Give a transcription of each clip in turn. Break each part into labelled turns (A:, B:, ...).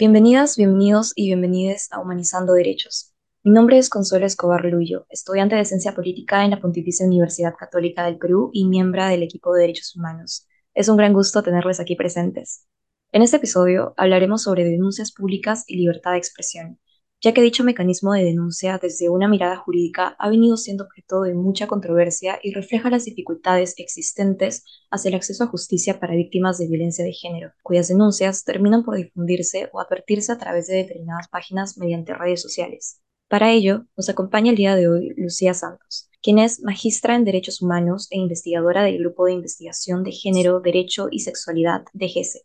A: Bienvenidas, bienvenidos y bienvenides a Humanizando Derechos. Mi nombre es Consuelo Escobar Luyo, estudiante de Ciencia Política en la Pontificia Universidad Católica del Perú y miembro del equipo de Derechos Humanos. Es un gran gusto tenerles aquí presentes. En este episodio hablaremos sobre denuncias públicas y libertad de expresión, ya que dicho mecanismo de denuncia desde una mirada jurídica ha venido siendo objeto de mucha controversia y refleja las dificultades existentes hacia el acceso a justicia para víctimas de violencia de género, cuyas denuncias terminan por difundirse o advertirse a través de determinadas páginas mediante redes sociales. Para ello, nos acompaña el día de hoy Lucía Santos, quien es magistra en Derechos Humanos e investigadora del Grupo de Investigación de Género, Derecho y Sexualidad de GESE.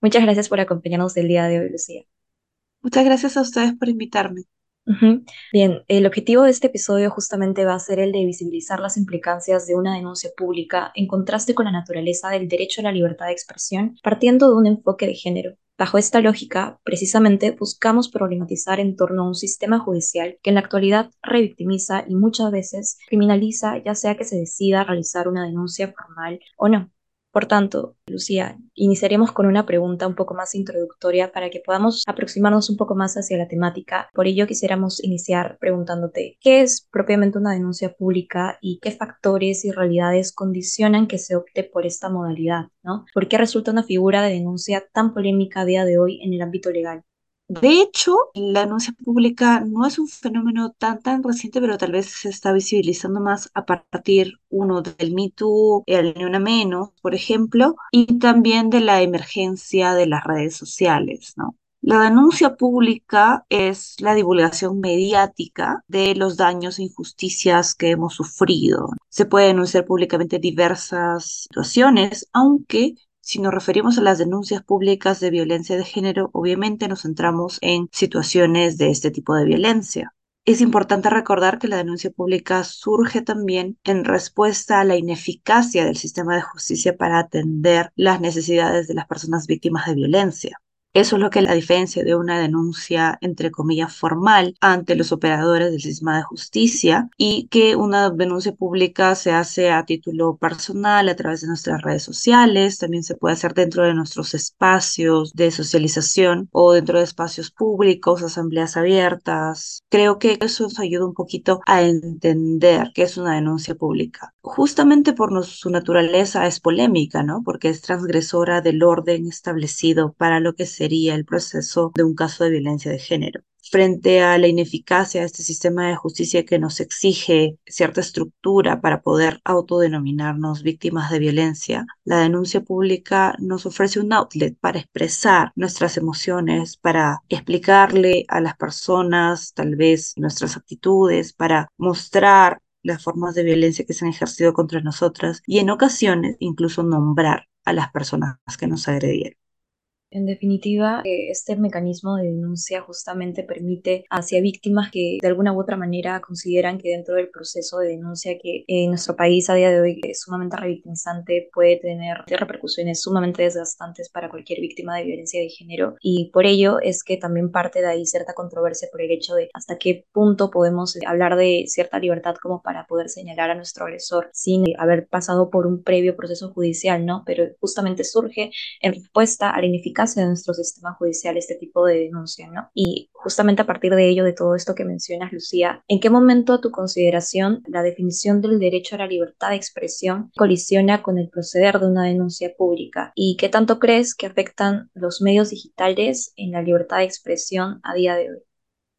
A: Muchas gracias por acompañarnos el día de hoy, Lucía.
B: Muchas gracias a ustedes por invitarme.
A: Bien, el objetivo de este episodio justamente va a ser el de visibilizar las implicancias de una denuncia pública en contraste con la naturaleza del derecho a la libertad de expresión, partiendo de un enfoque de género. Bajo esta lógica, precisamente buscamos problematizar en torno a un sistema judicial que en la actualidad revictimiza y muchas veces criminaliza ya sea que se decida realizar una denuncia formal o no. Por tanto, Lucía, iniciaremos con una pregunta un poco más introductoria para que podamos aproximarnos un poco más hacia la temática. Por ello, quisiéramos iniciar preguntándote, ¿qué es propiamente una denuncia pública y qué factores y realidades condicionan que se opte por esta modalidad? ¿no? ¿Por qué resulta una figura de denuncia tan polémica a día de hoy en el ámbito legal?
B: De hecho, la denuncia pública no es un fenómeno tan tan reciente, pero tal vez se está visibilizando más a partir, uno, del Me Too, el Ni Una Menos, por ejemplo, y también de la emergencia de las redes sociales. La denuncia pública es la divulgación mediática de los daños e injusticias que hemos sufrido. Se puede denunciar públicamente diversas situaciones, aunque si nos referimos a las denuncias públicas de violencia de género, obviamente nos centramos en situaciones de este tipo de violencia. Es importante recordar que la denuncia pública surge también en respuesta a la ineficacia del sistema de justicia para atender las necesidades de las personas víctimas de violencia. Eso es lo que la diferencia de una denuncia, entre comillas, formal ante los operadores del sistema de justicia y que una denuncia pública se hace a título personal a través de nuestras redes sociales, también se puede hacer dentro de nuestros espacios de socialización o dentro de espacios públicos, asambleas abiertas. Creo que eso nos ayuda un poquito a entender qué es una denuncia pública. Justamente por su naturaleza es polémica, ¿no? Porque es transgresora del orden establecido para lo que se el proceso de un caso de violencia de género. Frente a la ineficacia de este sistema de justicia que nos exige cierta estructura para poder autodenominarnos víctimas de violencia, la denuncia pública nos ofrece un outlet para expresar nuestras emociones, para explicarle a las personas tal vez nuestras actitudes, para mostrar las formas de violencia que se han ejercido contra nosotras y en ocasiones incluso nombrar a las personas que nos agredieron.
A: En definitiva, eh, este mecanismo de denuncia justamente permite hacia víctimas que de alguna u otra manera consideran que dentro del proceso de denuncia que en nuestro país a día de hoy es sumamente revictimizante puede tener repercusiones sumamente desgastantes para cualquier víctima de violencia de género y por ello es que también parte de ahí cierta controversia por el hecho de hasta qué punto podemos hablar de cierta libertad como para poder señalar a nuestro agresor sin haber pasado por un previo proceso judicial, ¿no? Pero justamente surge en respuesta a la ineficacia de nuestro sistema judicial este tipo de denuncia, ¿no? Y justamente a partir de ello, de todo esto que mencionas, Lucía, ¿en qué momento tu consideración la definición del derecho a la libertad de expresión colisiona con el proceder de una denuncia pública? ¿Y qué tanto crees que afectan los medios digitales en la libertad de expresión a día de hoy?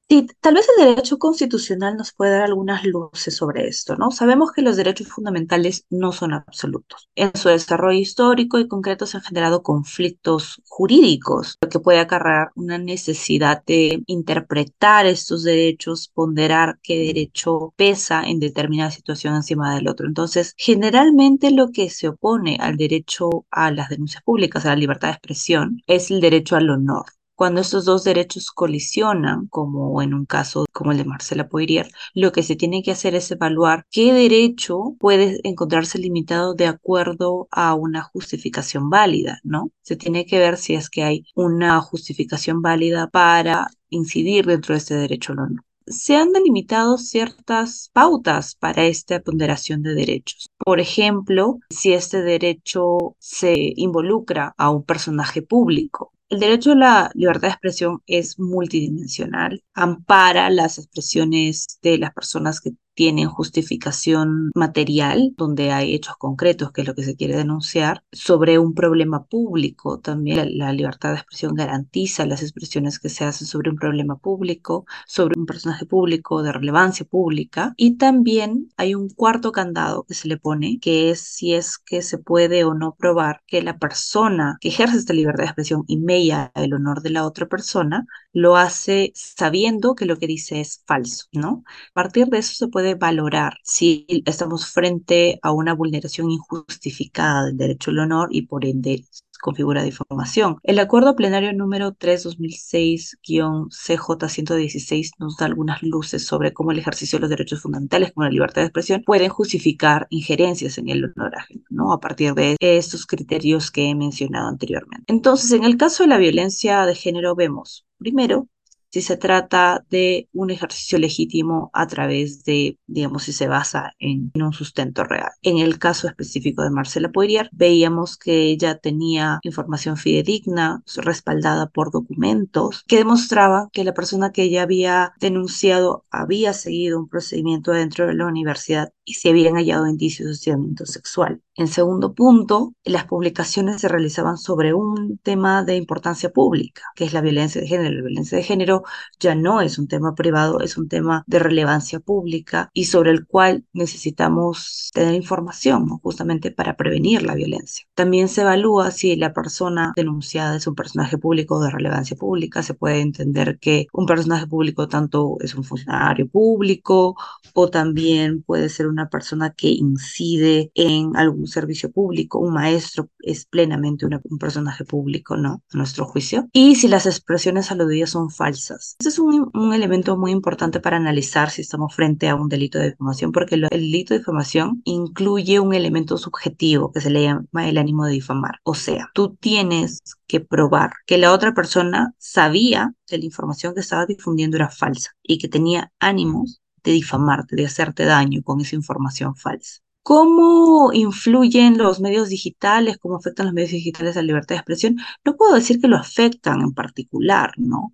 B: Sí, tal vez el derecho constitucional nos puede dar algunas luces sobre esto, ¿no? Sabemos que los derechos fundamentales no son absolutos. En su desarrollo histórico y concreto se han generado conflictos jurídicos, lo que puede acarrear una necesidad de interpretar estos derechos, ponderar qué derecho pesa en determinada situación encima del otro. Entonces, generalmente lo que se opone al derecho a las denuncias públicas, a la libertad de expresión, es el derecho al honor. Cuando estos dos derechos colisionan, como en un caso como el de Marcela Poirier, lo que se tiene que hacer es evaluar qué derecho puede encontrarse limitado de acuerdo a una justificación válida, ¿no? Se tiene que ver si es que hay una justificación válida para incidir dentro de este derecho o no se han delimitado ciertas pautas para esta ponderación de derechos. Por ejemplo, si este derecho se involucra a un personaje público, El derecho a la libertad de expresión es multidimensional, ampara las expresiones de las personas que tienen justificación material, donde hay hechos concretos, que es lo que se quiere denunciar, sobre un problema público. También la, libertad de expresión garantiza las expresiones que se hacen sobre un problema público, sobre un personaje público de relevancia pública. Y también hay un cuarto candado que se le pone, que es si es que se puede o no probar que la persona que ejerce esta libertad de expresión y mella el honor de la otra persona, lo hace sabiendo que lo que dice es falso, ¿no? A partir de eso se puede valorar si estamos frente a una vulneración injustificada del derecho al honor y por ende configura difamación. El acuerdo plenario número 3-2006-CJ116 nos da algunas luces sobre cómo el ejercicio de los derechos fundamentales como la libertad de expresión pueden justificar injerencias en el honor ajeno, ¿no? A partir de estos criterios que he mencionado anteriormente. Entonces, en el caso de la violencia de género vemos, primero, si se trata de un ejercicio legítimo a través de, digamos, si se basa en, un sustento real. En el caso específico de Marcela Poirier, veíamos que ella tenía información fidedigna, respaldada por documentos, que demostraban que la persona que ella había denunciado había seguido un procedimiento dentro de la universidad y se habían hallado indicios de hostigamiento sexual. En segundo punto, las publicaciones se realizaban sobre un tema de importancia pública, que es la violencia de género. La violencia de género ya no es un tema privado, es un tema de relevancia pública y sobre el cual necesitamos tener información justamente para prevenir la violencia. También se evalúa si la persona denunciada es un personaje público de relevancia pública. Se puede entender que un personaje público tanto es un funcionario público o también puede ser una persona que incide en algún servicio público, un maestro es plenamente un personaje público, ¿no? A nuestro juicio. Y si las expresiones aludidas son falsas. Ese es un, un elemento muy importante para analizar si estamos frente a un delito de difamación, porque el delito de difamación incluye un elemento subjetivo que se le llama el ánimo de difamar. O sea, tú tienes que probar que la otra persona sabía que la información que estaba difundiendo era falsa y que tenía ánimos de difamarte, de hacerte daño con esa información falsa. ¿Cómo influyen los medios digitales? ¿Cómo afectan los medios digitales a la libertad de expresión? No puedo decir que lo afectan en particular, ¿no?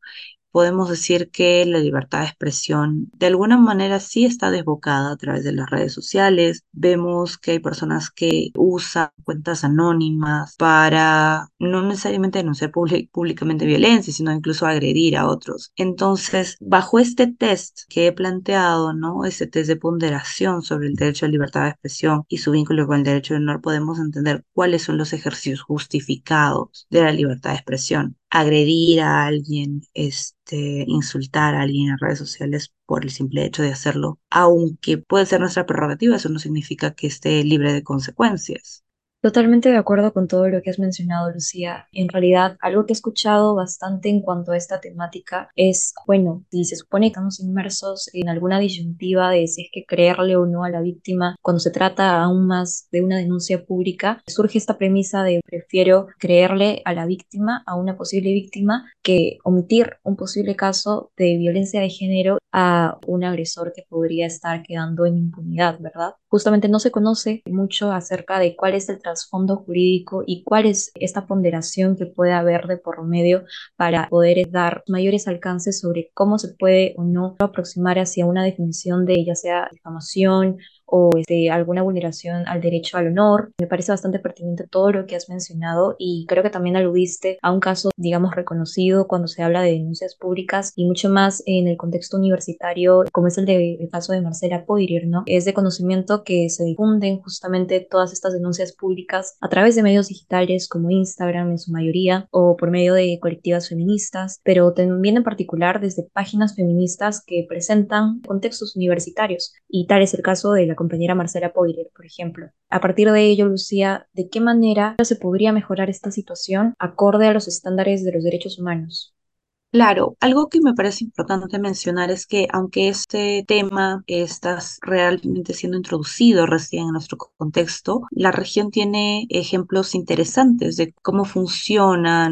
B: Podemos decir que la libertad de expresión de alguna manera sí está desbocada a través de las redes sociales. Vemos que hay personas que usan cuentas anónimas para no necesariamente denunciar públicamente violencia, sino incluso agredir a otros. Entonces, bajo este test que he planteado, ¿no? Ese test de ponderación sobre el derecho a libertad de expresión y su vínculo con el derecho de honor, podemos entender cuáles son los ejercicios justificados de la libertad de expresión agredir a alguien, este, insultar a alguien en redes sociales por el simple hecho de hacerlo, aunque puede ser nuestra prerrogativa, eso no significa que esté libre de consecuencias.
A: Totalmente de acuerdo con todo lo que has mencionado, Lucía. En realidad, algo que he escuchado bastante en cuanto a esta temática es, bueno, si se supone que estamos inmersos en alguna disyuntiva de si es que creerle o no a la víctima, cuando se trata aún más de una denuncia pública, surge esta premisa de prefiero creerle a la víctima, a una posible víctima, que omitir un posible caso de violencia de género a un agresor que podría estar quedando en impunidad, ¿verdad? Justamente no se conoce mucho acerca de cuál es el trasfondo jurídico y cuál es esta ponderación que puede haber de por medio para poder dar mayores alcances sobre cómo se puede o no aproximar hacia una definición de ya sea difamación o este, alguna vulneración al derecho al honor. Me parece bastante pertinente todo lo que has mencionado y creo que también aludiste a un caso, digamos, reconocido cuando se habla de denuncias públicas y mucho más en el contexto universitario, como es el, de, el caso de Marcela Poirier, ¿no? Es de conocimiento que se difunden justamente todas estas denuncias públicas a través de medios digitales como Instagram en su mayoría o por medio de colectivas feministas, pero también en particular desde páginas feministas que presentan contextos universitarios y tal es el caso de la compañera Marcela Poirier, por ejemplo. A partir de ello, Lucía, ¿de qué manera se podría mejorar esta situación acorde a los estándares de los derechos humanos?
B: Claro, algo que me parece importante mencionar es que aunque este tema está realmente siendo introducido recién en nuestro contexto, la región tiene ejemplos interesantes de cómo funciona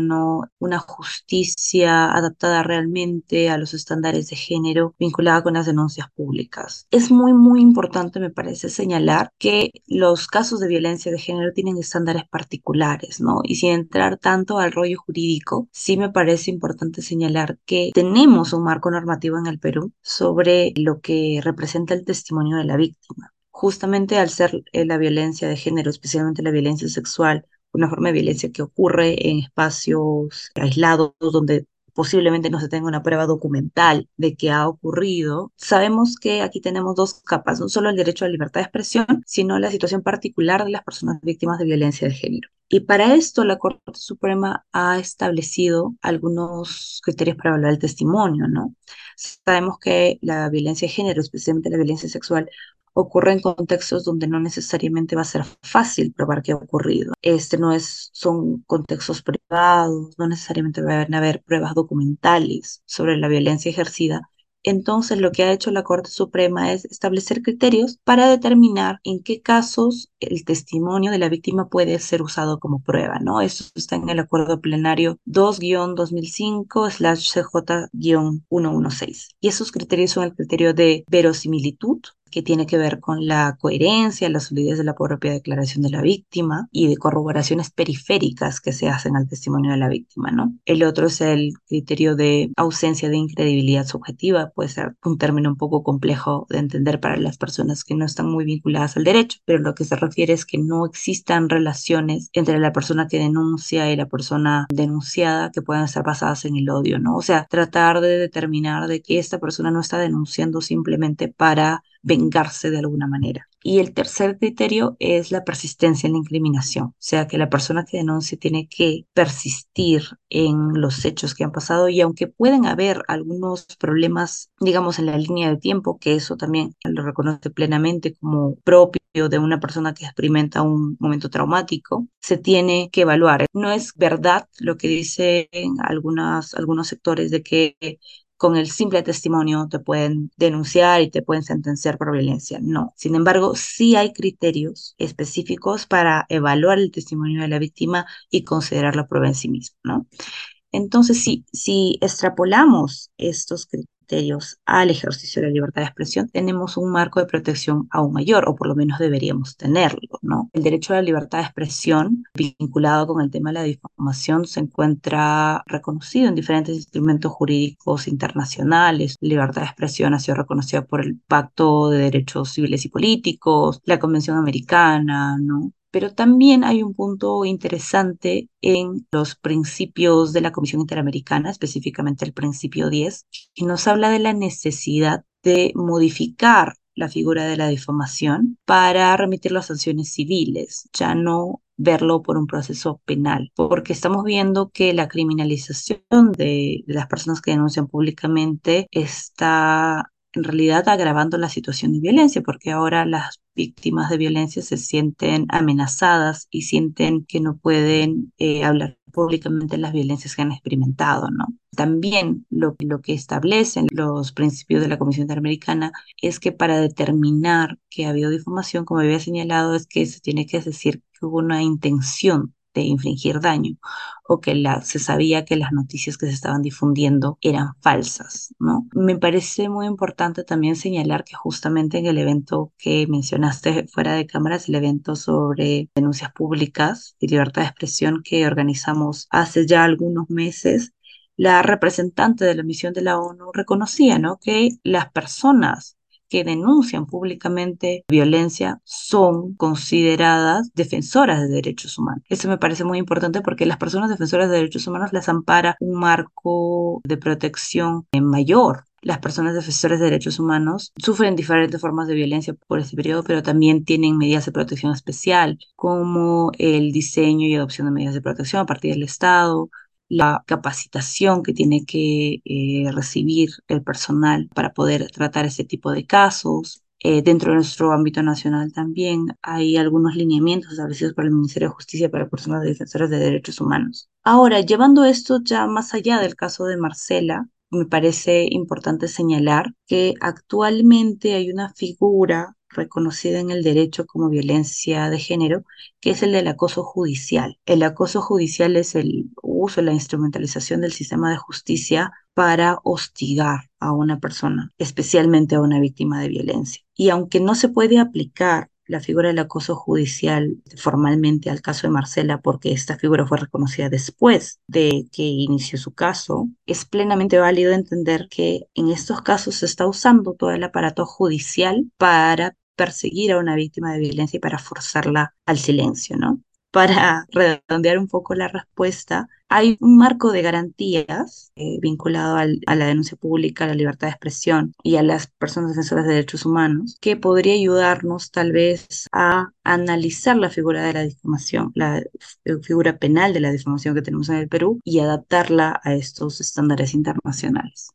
B: una justicia adaptada realmente a los estándares de género vinculada con las denuncias públicas. Es muy, muy importante, me parece, señalar que los casos de violencia de género tienen estándares particulares, ¿no? Y sin entrar tanto al rollo jurídico, sí me parece importante señalar que tenemos un marco normativo en el Perú sobre lo que representa el testimonio de la víctima. Justamente al ser eh, la violencia de género, especialmente la violencia sexual, una forma de violencia que ocurre en espacios aislados donde posiblemente no se tenga una prueba documental de que ha ocurrido, sabemos que aquí tenemos dos capas, no solo el derecho a la libertad de expresión, sino la situación particular de las personas víctimas de violencia de género. Y para esto la Corte Suprema ha establecido algunos criterios para evaluar el testimonio, ¿no? Sabemos que la violencia de género, especialmente la violencia sexual, ocurre en contextos donde no necesariamente va a ser fácil probar qué ha ocurrido. Este no es, son contextos privados, no necesariamente van a haber pruebas documentales sobre la violencia ejercida, entonces, lo que ha hecho la Corte Suprema es establecer criterios para determinar en qué casos el testimonio de la víctima puede ser usado como prueba, ¿no? Eso está en el acuerdo plenario 2-2005-CJ-116. Y esos criterios son el criterio de verosimilitud, que tiene que ver con la coherencia, la solidez de la propia declaración de la víctima y de corroboraciones periféricas que se hacen al testimonio de la víctima, ¿no? El otro es el criterio de ausencia de incredibilidad subjetiva, puede ser un término un poco complejo de entender para las personas que no están muy vinculadas al derecho, pero lo que se refiere es que no existan relaciones entre la persona que denuncia y la persona denunciada que puedan estar basadas en el odio, ¿no? O sea, tratar de determinar de que esta persona no está denunciando simplemente para vengarse de alguna manera. Y el tercer criterio es la persistencia en la incriminación, o sea que la persona que denuncia tiene que persistir en los hechos que han pasado y aunque pueden haber algunos problemas, digamos, en la línea de tiempo, que eso también lo reconoce plenamente como propio de una persona que experimenta un momento traumático, se tiene que evaluar. No es verdad lo que dicen algunas, algunos sectores de que con el simple testimonio te pueden denunciar y te pueden sentenciar por violencia. No. Sin embargo, sí hay criterios específicos para evaluar el testimonio de la víctima y considerar la prueba en sí misma, ¿no? Entonces, si, si extrapolamos estos criterios, al ejercicio de la libertad de expresión, tenemos un marco de protección aún mayor, o por lo menos deberíamos tenerlo, ¿no? El derecho a la libertad de expresión, vinculado con el tema de la difamación, se encuentra reconocido en diferentes instrumentos jurídicos internacionales. La libertad de expresión ha sido reconocida por el Pacto de Derechos Civiles y Políticos, la Convención Americana, ¿no? Pero también hay un punto interesante en los principios de la Comisión Interamericana, específicamente el principio 10, que nos habla de la necesidad de modificar la figura de la difamación para remitir las sanciones civiles, ya no verlo por un proceso penal, porque estamos viendo que la criminalización de las personas que denuncian públicamente está en realidad agravando la situación de violencia, porque ahora las víctimas de violencia se sienten amenazadas y sienten que no pueden eh, hablar públicamente las violencias que han experimentado, ¿no? También lo, lo que establecen los principios de la Comisión Interamericana es que para determinar que ha habido difamación, como había señalado, es que se tiene que decir que hubo una intención de infligir daño o que la, se sabía que las noticias que se estaban difundiendo eran falsas, ¿no? Me parece muy importante también señalar que justamente en el evento que mencionaste fuera de cámaras, el evento sobre denuncias públicas y libertad de expresión que organizamos hace ya algunos meses, la representante de la misión de la ONU reconocía, ¿no? Que las personas que denuncian públicamente violencia son consideradas defensoras de derechos humanos. Eso me parece muy importante porque las personas defensoras de derechos humanos las ampara un marco de protección mayor las personas defensoras de derechos humanos sufren diferentes formas de violencia por este periodo, pero también tienen medidas de protección especial, como el diseño y adopción de medidas de protección a partir del Estado, la capacitación que tiene que eh, recibir el personal para poder tratar ese tipo de casos, Eh, dentro de nuestro ámbito nacional también hay algunos lineamientos establecidos por el Ministerio de Justicia para personas defensoras de derechos humanos. Ahora, llevando esto ya más allá del caso de Marcela, me parece importante señalar que actualmente hay una figura reconocida en el derecho como violencia de género, que es el del acoso judicial. El acoso judicial es el uso, la instrumentalización del sistema de justicia para hostigar a una persona, especialmente a una víctima de violencia. Y aunque no se puede aplicar la figura del acoso judicial formalmente al caso de Marcela, porque esta figura fue reconocida después de que inició su caso, es plenamente válido entender que en estos casos se está usando todo el aparato judicial para perseguir a una víctima de violencia y para forzarla al silencio, ¿no? Para redondear un poco la respuesta, hay un marco de garantías eh, vinculado a la denuncia pública, a la libertad de expresión y a las personas defensoras de derechos humanos que podría ayudarnos tal vez a analizar la figura de la difamación, la figura penal de la difamación que tenemos en el Perú y adaptarla a estos estándares internacionales.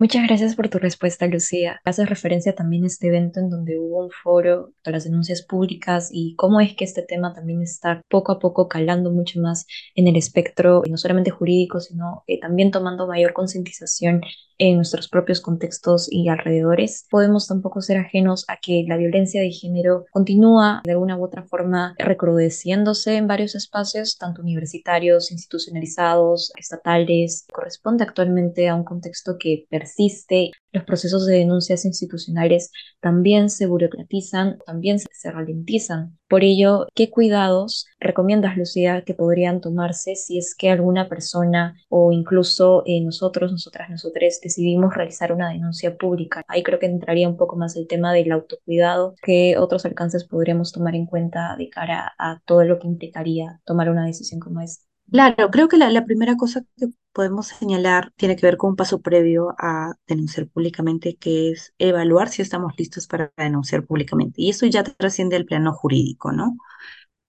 A: Muchas gracias por tu respuesta, Lucía. Haces referencia también a este evento en donde hubo un foro de las denuncias públicas y cómo es que este tema también está poco a poco calando mucho más en el espectro, no solamente jurídico, sino eh, también tomando mayor concientización en nuestros propios contextos y alrededores. Podemos tampoco ser ajenos a que la violencia de género continúa de alguna u otra forma recrudeciéndose en varios espacios, tanto universitarios, institucionalizados, estatales. Corresponde actualmente a un contexto que persiste los procesos de denuncias institucionales también se burocratizan, también se ralentizan. Por ello, ¿qué cuidados recomiendas, Lucía, que podrían tomarse si es que alguna persona o incluso eh, nosotros, nosotras, nosotros decidimos realizar una denuncia pública? Ahí creo que entraría un poco más el tema del autocuidado, ¿qué otros alcances podríamos tomar en cuenta de cara a todo lo que implicaría tomar una decisión como esta.
B: Claro, creo que la, primera cosa que podemos señalar tiene que ver con un paso previo a denunciar públicamente, que es evaluar si estamos listos para denunciar públicamente. Y eso ya trasciende el plano jurídico, ¿no?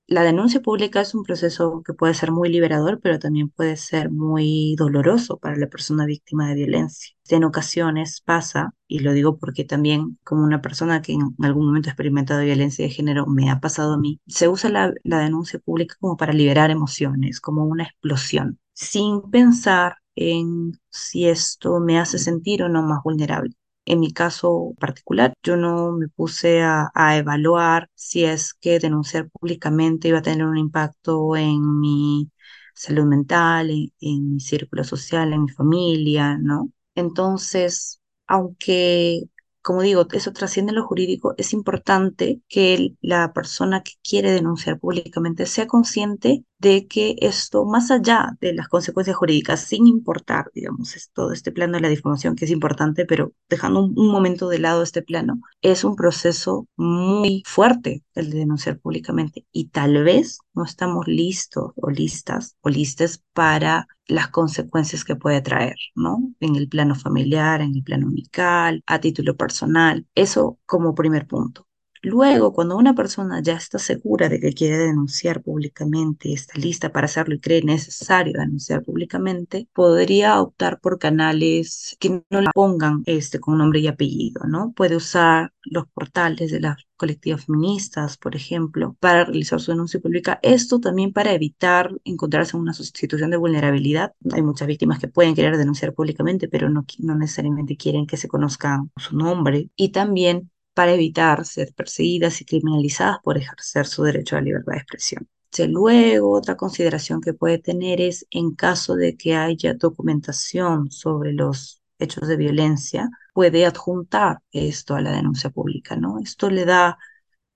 B: La denuncia pública es un proceso que puede ser muy liberador, pero también puede ser muy doloroso para la persona víctima de violencia. En ocasiones pasa, y lo digo porque también como una persona que en algún momento ha experimentado violencia de género me ha pasado a mí, se usa la, la denuncia pública como para liberar emociones, como una explosión, sin pensar en si esto me hace sentir o no más vulnerable. En mi caso particular, yo no me puse a, evaluar si es que denunciar públicamente iba a tener un impacto en mi salud mental, en mi círculo social, en mi familia, ¿no? Entonces, aunque como digo, eso trasciende lo jurídico, es importante que la persona que quiere denunciar públicamente sea consciente de que esto, más allá de las consecuencias jurídicas, sin importar, digamos, todo este plano de la difamación que es importante, pero dejando un, momento de lado este plano, es un proceso muy fuerte el de denunciar públicamente y tal vez no estamos listos o listas o listes para las consecuencias que puede traer, ¿no? En el plano familiar, en el plano amical, a título personal. Eso como primer punto. Luego, cuando una persona ya está segura de que quiere denunciar públicamente, está lista para hacerlo y cree necesario denunciar públicamente, podría optar por canales que no la pongan este, con nombre y apellido, ¿no? Puede usar los portales de las colectivas feministas, por ejemplo, para realizar su denuncia pública. Esto también para evitar encontrarse en una situación de vulnerabilidad. Hay muchas víctimas que pueden querer denunciar públicamente, pero no, no necesariamente quieren que se conozca su nombre. Y también para evitar ser perseguidas y criminalizadas por ejercer su derecho a la libertad de expresión. Luego, otra consideración que puede tener es en caso de que haya documentación sobre los hechos de violencia, puede adjuntar esto a la denuncia pública, ¿no? Esto le da,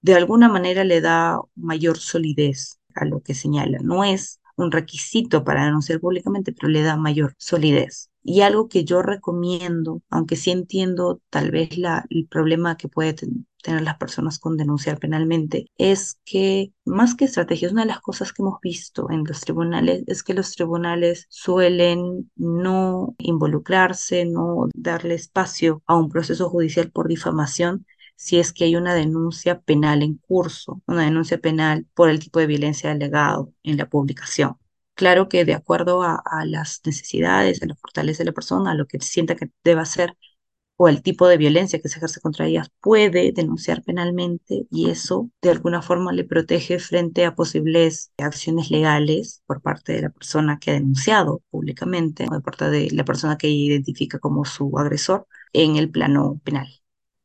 B: de alguna manera le da mayor solidez a lo que señala. No es un requisito para denunciar públicamente, pero le da mayor solidez. Y algo que yo recomiendo, aunque sí entiendo tal vez la, el problema que puede tener las personas con denunciar penalmente, es que más que estrategias, una de las cosas que hemos visto en los tribunales es que los tribunales suelen no involucrarse, no darle espacio a un proceso judicial por difamación si es que hay una denuncia penal en curso, una denuncia penal por el tipo de violencia alegado en la publicación. Claro que de acuerdo a, las necesidades, a los portales de la persona, a lo que sienta que deba hacer, o el tipo de violencia que se ejerce contra ellas puede denunciar penalmente y eso de alguna forma le protege frente a posibles acciones legales por parte de la persona que ha denunciado públicamente o de parte de la persona que identifica como su agresor en el plano penal.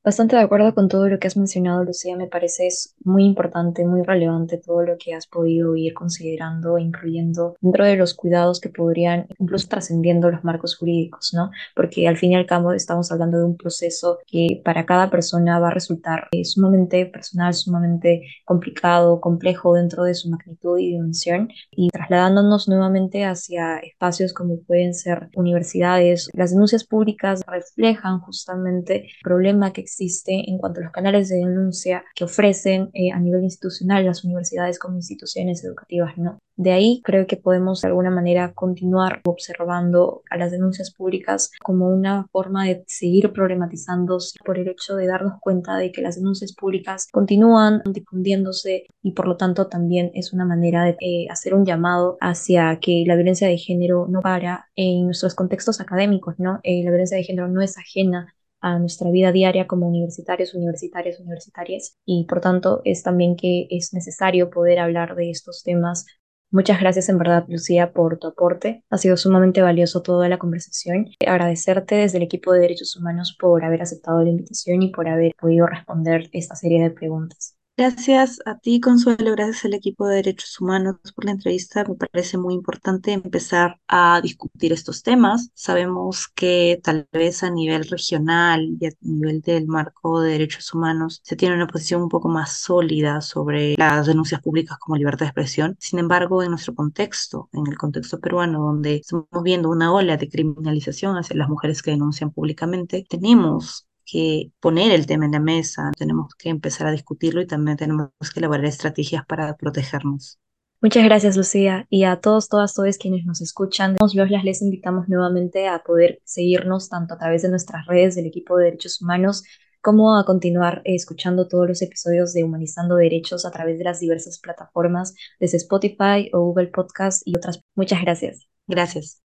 A: Bastante de acuerdo con todo lo que has mencionado, Lucía. Me parece es muy importante, muy relevante todo lo que has podido ir considerando e incluyendo dentro de los cuidados que podrían, incluso trascendiendo los marcos jurídicos, ¿no? Porque al fin y al cabo estamos hablando de un proceso que para cada persona va a resultar eh, sumamente personal, sumamente complicado, complejo dentro de su magnitud y dimensión. Y trasladándonos nuevamente hacia espacios como pueden ser universidades, las denuncias públicas reflejan justamente el problema que existe existe en cuanto a los canales de denuncia que ofrecen eh, a nivel institucional las universidades como instituciones educativas, ¿no? De ahí creo que podemos de alguna manera continuar observando a las denuncias públicas como una forma de seguir problematizando por el hecho de darnos cuenta de que las denuncias públicas continúan difundiéndose y por lo tanto también es una manera de eh, hacer un llamado hacia que la violencia de género no para en nuestros contextos académicos, ¿no? Eh, la violencia de género no es ajena a nuestra vida diaria como universitarios, universitarias, universitarias y por tanto es también que es necesario poder hablar de estos temas. Muchas gracias en verdad, Lucía, por tu aporte. Ha sido sumamente valioso toda la conversación. Agradecerte desde el equipo de Derechos Humanos por haber aceptado la invitación y por haber podido responder esta serie de preguntas.
B: Gracias a ti, Consuelo, gracias al equipo de Derechos Humanos por la entrevista. Me parece muy importante empezar a discutir estos temas. Sabemos que tal vez a nivel regional y a nivel del marco de derechos humanos se tiene una posición un poco más sólida sobre las denuncias públicas como libertad de expresión. Sin embargo, en nuestro contexto, en el contexto peruano, donde estamos viendo una ola de criminalización hacia las mujeres que denuncian públicamente, tenemos que poner el tema en la mesa, tenemos que empezar a discutirlo y también tenemos que elaborar estrategias para protegernos.
A: Muchas gracias, Lucía. Y a todos, todas, todos quienes nos escuchan, los las les invitamos nuevamente a poder seguirnos tanto a través de nuestras redes del equipo de derechos humanos como a continuar escuchando todos los episodios de Humanizando Derechos a través de las diversas plataformas desde Spotify o Google Podcast y otras. Muchas gracias.
B: Gracias.